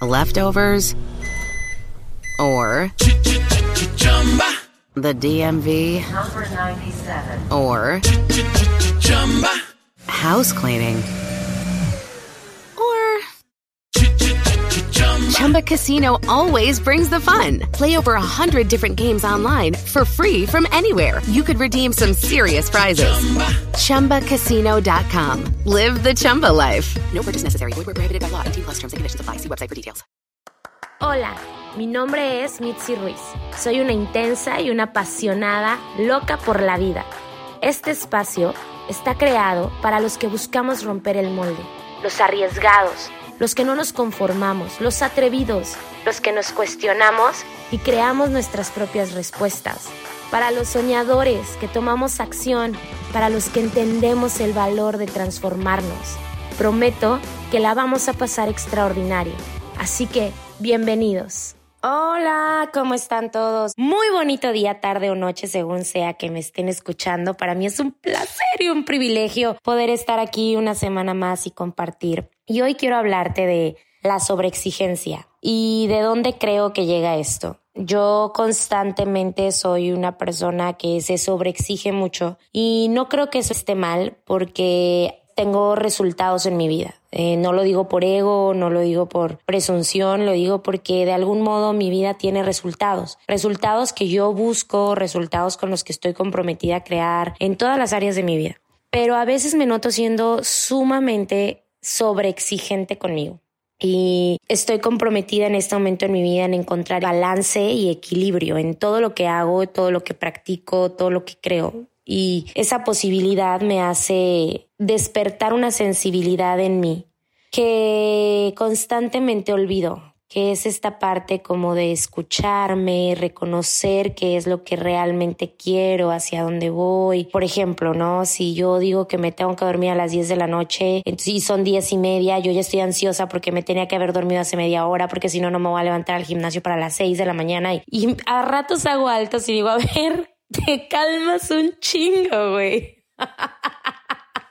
leftovers, or the DMV, Number 97. or house cleaning, Chumba Casino always brings the fun. Play over a hundred different games online for free from anywhere. You could redeem some serious prizes. Chumba. ChumbaCasino.com. Live the Chumba life. No purchase necessary. Void where prohibited by law. 18 plus terms and conditions apply. See website for details. Hola, mi nombre es Mitzi Ruiz. Soy una intensa y una apasionada loca por la vida. Este espacio está creado para los que buscamos romper el molde, los arriesgados, los que no nos conformamos, los atrevidos, los que nos cuestionamos y creamos nuestras propias respuestas. Para los soñadores que tomamos acción, para los que entendemos el valor de transformarnos. Prometo que la vamos a pasar extraordinario. Así que, bienvenidos. Hola, ¿cómo están todos? Muy bonito día, tarde o noche, según sea que me estén escuchando. Para mí es un placer y un privilegio poder estar aquí una semana más y compartir. Y hoy quiero hablarte de la sobreexigencia y de dónde creo que llega esto. Yo constantemente soy una persona que se sobreexige mucho y no creo que eso esté mal porque tengo resultados en mi vida. Eh, no lo digo por ego, no lo digo por presunción, lo digo porque de algún modo mi vida tiene resultados. Resultados que yo busco, resultados con los que estoy comprometida a crear en todas las áreas de mi vida. Pero a veces me noto siendo sumamente sobreexigente conmigo. Y estoy comprometida en este momento en mi vida en encontrar balance y equilibrio en todo lo que hago, todo lo que practico, todo lo que creo. Y esa posibilidad me hace despertar una sensibilidad en mí que constantemente olvido, que es esta parte como de escucharme, reconocer qué es lo que realmente quiero, hacia dónde voy. Por ejemplo, ¿no? Si yo digo que me tengo que dormir a las 10 de la noche y son 10 y media, yo ya estoy ansiosa porque me tenía que haber dormido hace media hora, porque si no, no me voy a levantar al gimnasio para las 6 de la mañana. Y, y a ratos hago altos y digo, a ver, te calmas un chingo, güey.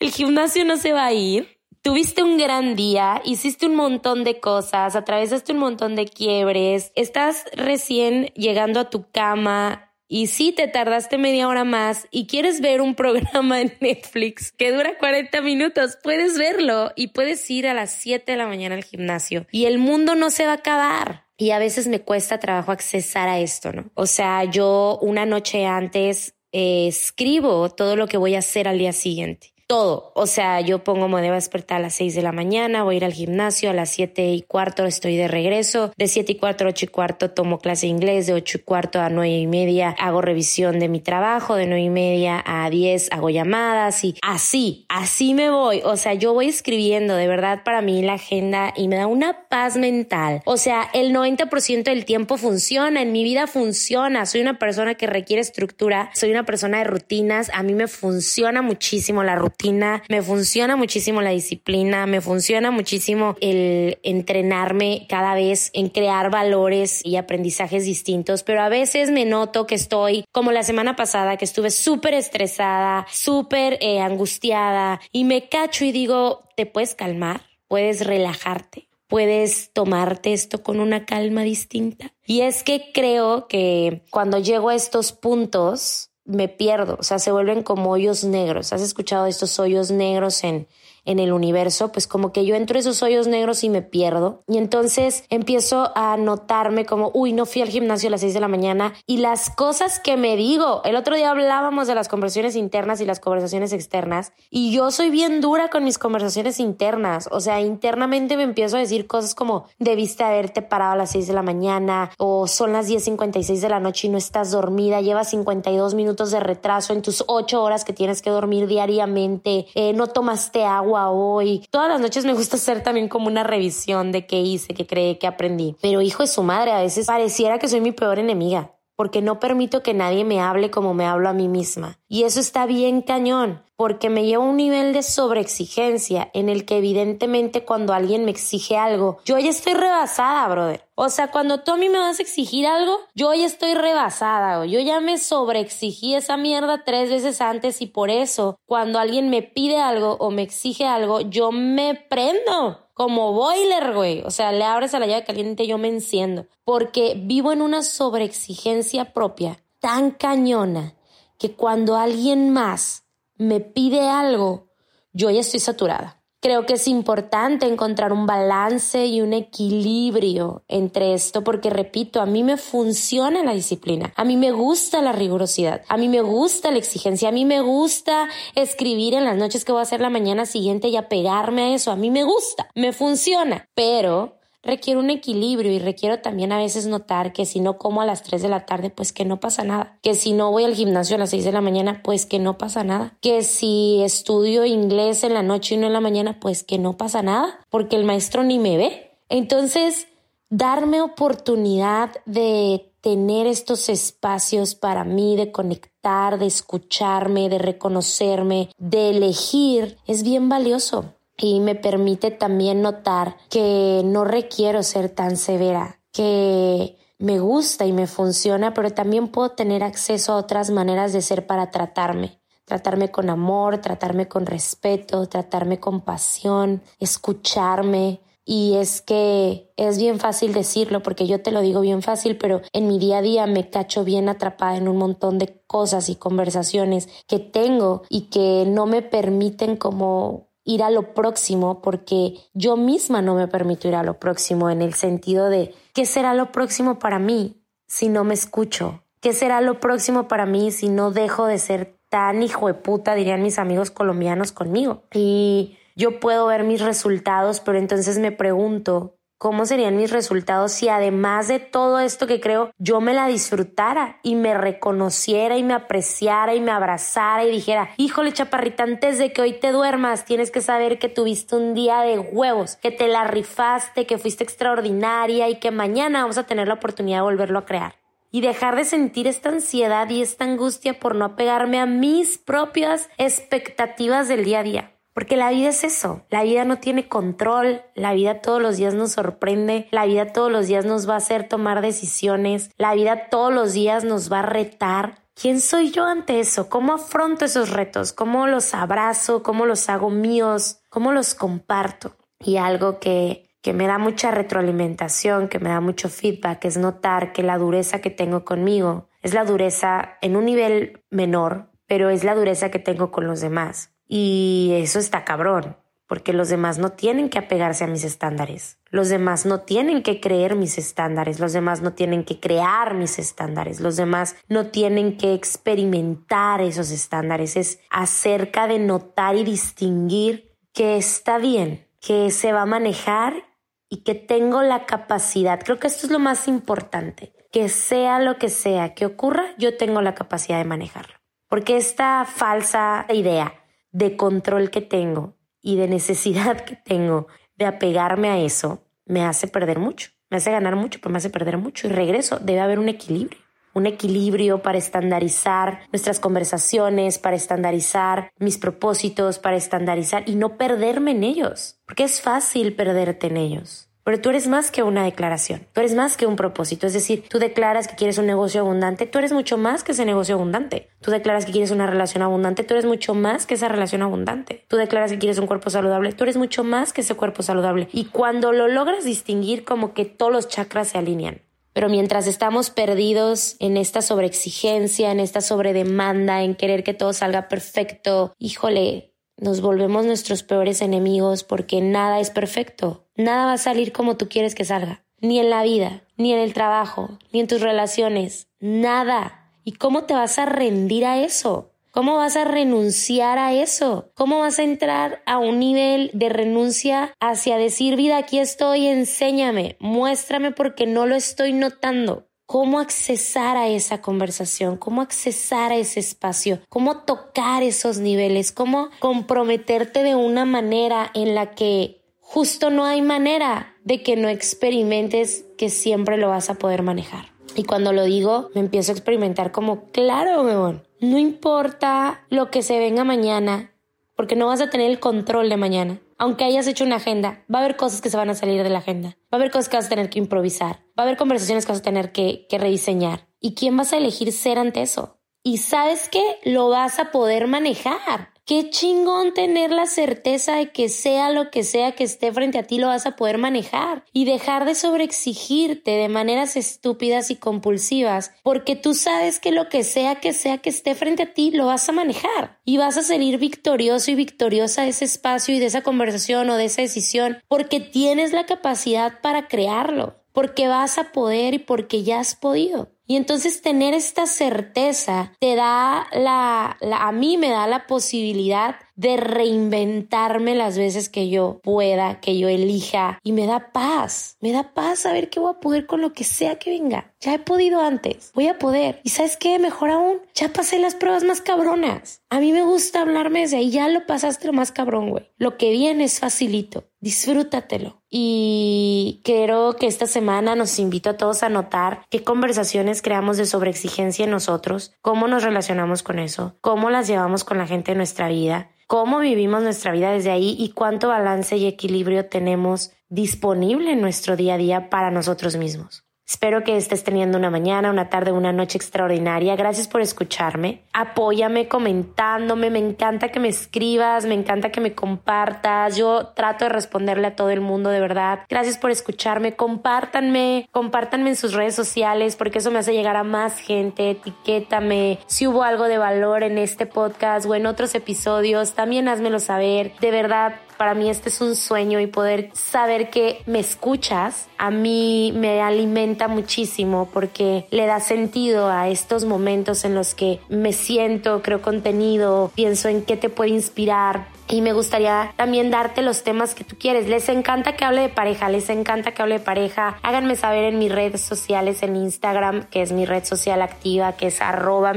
El gimnasio no se va a ir. Tuviste un gran día, hiciste un montón de cosas, atravesaste un montón de quiebres, estás recién llegando a tu cama y sí te tardaste media hora más y quieres ver un programa en Netflix que dura 40 minutos, puedes verlo y puedes ir a las 7 de la mañana al gimnasio y el mundo no se va a acabar. Y a veces me cuesta trabajo accesar a esto, ¿no? O sea, yo una noche antes eh, escribo todo lo que voy a hacer al día siguiente todo. O sea, yo pongo, me debo despertar a las 6 de la mañana, voy a ir al gimnasio, a las siete y cuarto estoy de regreso, de siete y cuarto a ocho y cuarto tomo clase de inglés, de ocho y cuarto a nueve y media hago revisión de mi trabajo, de nueve y media a 10 hago llamadas y así, así me voy. O sea, yo voy escribiendo de verdad para mí la agenda y me da una paz mental. O sea, el 90% del tiempo funciona, en mi vida funciona, soy una persona que requiere estructura, soy una persona de rutinas, a mí me funciona muchísimo la rutina me funciona muchísimo la disciplina, me funciona muchísimo el entrenarme cada vez en crear valores y aprendizajes distintos, pero a veces me noto que estoy como la semana pasada, que estuve súper estresada, súper eh, angustiada y me cacho y digo, te puedes calmar, puedes relajarte puedes tomarte esto con una calma distinta. Y es que creo que cuando llego a estos puntos, me pierdo, o sea, se vuelven como hoyos negros. ¿Has escuchado estos hoyos negros en, en el universo? Pues como que yo entro a esos hoyos negros y me pierdo. Y entonces empiezo a notarme como, uy, no fui al gimnasio a las 6 de la mañana. Y las cosas que me digo, el otro día hablábamos de las conversaciones internas y las conversaciones externas. Y yo soy bien dura con mis conversaciones internas. O sea, internamente me empiezo a decir cosas como, debiste haberte parado a las 6 de la mañana o son las 10.56 de la noche y no estás dormida, llevas 52 minutos de retraso en tus 8 horas que tienes que dormir diariamente, eh, no tomaste agua hoy. Todas las noches me gusta hacer también como una revisión de qué hice, qué creé, qué aprendí. Pero hijo de su madre, a veces pareciera que soy mi peor enemiga porque no permito que nadie me hable como me hablo a mí misma. Y eso está bien cañón, porque me lleva a un nivel de sobreexigencia en el que evidentemente cuando alguien me exige algo, yo ya estoy rebasada, brother. O sea, cuando tú a mí me vas a exigir algo, yo ya estoy rebasada, yo ya me sobreexigí esa mierda tres veces antes y por eso cuando alguien me pide algo o me exige algo, yo me prendo como boiler, güey. O sea, le abres a la llave caliente y yo me enciendo. Porque vivo en una sobreexigencia propia tan cañona que cuando alguien más me pide algo, yo ya estoy saturada. Creo que es importante encontrar un balance y un equilibrio entre esto porque, repito, a mí me funciona la disciplina, a mí me gusta la rigurosidad, a mí me gusta la exigencia, a mí me gusta escribir en las noches que voy a hacer la mañana siguiente y apegarme a eso, a mí me gusta, me funciona, pero requiere un equilibrio y requiero también a veces notar que si no como a las 3 de la tarde, pues que no pasa nada. Que si no voy al gimnasio a las 6 de la mañana, pues que no pasa nada. Que si estudio inglés en la noche y no en la mañana, pues que no pasa nada, porque el maestro ni me ve. Entonces, darme oportunidad de tener estos espacios para mí, de conectar, de escucharme, de reconocerme, de elegir, es bien valioso y me permite también notar que no requiero ser tan severa, que me gusta y me funciona, pero también puedo tener acceso a otras maneras de ser para tratarme. Tratarme con amor, tratarme con respeto, tratarme con pasión, escucharme. Y es que es bien fácil decirlo porque yo te lo digo bien fácil, pero en mi día a día me cacho bien atrapada en un montón de cosas y conversaciones que tengo y que no me permiten como ir a lo próximo porque yo misma no me permito ir a lo próximo en el sentido de ¿qué será lo próximo para mí si no me escucho? ¿Qué será lo próximo para mí si no dejo de ser tan hijo de puta, dirían mis amigos colombianos conmigo? Y yo puedo ver mis resultados, pero entonces me pregunto, cómo serían mis resultados si además de todo esto que creo, yo me la disfrutara y me reconociera y me apreciara y me abrazara y dijera, híjole chaparrita, antes de que hoy te duermas, tienes que saber que tuviste un día de huevos, que te la rifaste, que fuiste extraordinaria y que mañana vamos a tener la oportunidad de volverlo a crear. Y dejar de sentir esta ansiedad y esta angustia por no apegarme a mis propias expectativas del día a día. Porque la vida es eso, la vida no tiene control, la vida todos los días nos sorprende, la vida todos los días nos va a hacer tomar decisiones, la vida todos los días nos va a retar. ¿Quién soy yo ante eso? ¿Cómo afronto esos retos? ¿Cómo los abrazo? ¿Cómo los hago míos? ¿Cómo los comparto? Y algo que, que me da mucha retroalimentación, que me da mucho feedback, es notar que la dureza que tengo conmigo es la dureza en un nivel menor, pero es la dureza que tengo con los demás. Y eso está cabrón, porque los demás no tienen que apegarse a mis estándares. Los demás no tienen que creer mis estándares, los demás no tienen que crear mis estándares, los demás no tienen que experimentar esos estándares. Es acerca de notar y distinguir que está bien, que se va a manejar y que tengo la capacidad. Creo que esto es lo más importante. Que sea lo que sea que ocurra, yo tengo la capacidad de manejarlo. Porque esta falsa idea de control que tengo y de necesidad que tengo de apegarme a eso, me hace perder mucho. Me hace ganar mucho, pero me hace perder mucho. Y regreso, debe haber un equilibrio. Un equilibrio para estandarizar nuestras conversaciones, para estandarizar mis propósitos, para estandarizar y no perderme en ellos. Porque es fácil perderte en ellos. Pero tú eres más que una declaración, tú eres más que un propósito. Es decir, tú declaras que quieres un negocio abundante, tú eres mucho más que ese negocio abundante. Tú declaras que quieres una relación abundante, tú eres mucho más que esa relación abundante. Tú declaras que quieres un cuerpo saludable, tú eres mucho más que ese cuerpo saludable. Y cuando lo logras distinguir, como que todos los chakras se alinean. Pero mientras estamos perdidos en esta sobreexigencia, en esta sobredemanda, en querer que todo salga perfecto, híjole, nos volvemos nuestros peores enemigos porque nada es perfecto. Nada va a salir como tú quieres que salga. Ni en la vida, ni en el trabajo, ni en tus relaciones. Nada. ¿Y cómo te vas a rendir a eso? ¿Cómo vas a renunciar a eso? ¿Cómo vas a entrar a un nivel de renuncia hacia decir, vida, aquí estoy, enséñame, muéstrame porque no lo estoy notando? Cómo accesar a esa conversación, cómo accesar a ese espacio, cómo tocar esos niveles, cómo comprometerte de una manera en la que justo no hay manera de que no experimentes que siempre lo vas a poder manejar. Y cuando lo digo, me empiezo a experimentar como, claro, weón, no importa lo que se venga mañana, porque no vas a tener el control de mañana aunque hayas hecho una agenda, va a haber cosas que se van a salir de la agenda. Va a haber cosas que vas a tener que improvisar. Va a haber conversaciones que vas a tener que, rediseñar. ¿Y quién vas a elegir ser ante eso? Y sabes que lo vas a poder manejar Qué chingón tener la certeza de que sea lo que sea que esté frente a ti lo vas a poder manejar y dejar de sobreexigirte de maneras estúpidas y compulsivas porque tú sabes que lo que sea que sea que esté frente a ti lo vas a manejar y vas a salir victorioso y victoriosa de ese espacio y de esa conversación o de esa decisión porque tienes la capacidad para crearlo, porque vas a poder y porque ya has podido. Y entonces tener esta certeza te da la, a mí me da la posibilidad de reinventarme las veces que yo pueda, que yo elija y me da paz, me da paz saber que voy a poder con lo que sea que venga. Ya he podido antes, voy a poder. ¿Y sabes qué? Mejor aún, ya pasé las pruebas más cabronas. A mí me gusta hablarme desde ahí, ya lo pasaste lo más cabrón, güey. Lo que viene es facilito, disfrútatelo. Y quiero que esta semana nos invito a todos a notar qué conversaciones creamos de sobreexigencia en nosotros, cómo nos relacionamos con eso, cómo las llevamos con la gente de nuestra vida, cómo vivimos nuestra vida desde ahí y cuánto balance y equilibrio tenemos disponible en nuestro día a día para nosotros mismos. Espero que estés teniendo una mañana, una tarde, una noche extraordinaria. Gracias por escucharme. Apóyame comentándome. Me encanta que me escribas, me encanta que me compartas. Yo trato de responderle a todo el mundo, de verdad. Gracias por escucharme. Compártanme, compártanme en sus redes sociales porque eso me hace llegar a más gente. Etiquétame. Si hubo algo de valor en este podcast o en otros episodios, también házmelo saber. De verdad, para mí este es un sueño y poder saber que me escuchas a mí me alimenta muchísimo porque le da sentido a estos momentos en los que me siento, creo contenido, pienso en qué te puede inspirar, y me gustaría también darte los temas que tú quieres. Les encanta que hable de pareja, les encanta que hable de pareja. Háganme saber en mis redes sociales, en Instagram, que es mi red social activa, que es arroba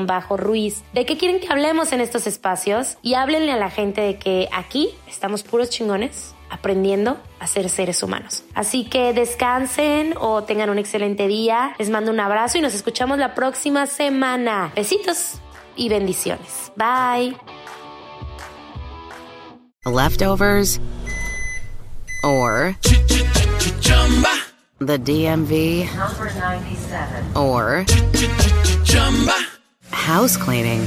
bajo ruiz de qué quieren que hablemos en estos espacios y háblenle a la gente de que aquí estamos puros chingones aprendiendo a ser seres humanos. Así que descansen o tengan un excelente día. Les mando un abrazo y nos escuchamos la próxima semana. Besitos y bendiciones. Bye. Leftovers, or the DMV, Number 97. or house cleaning,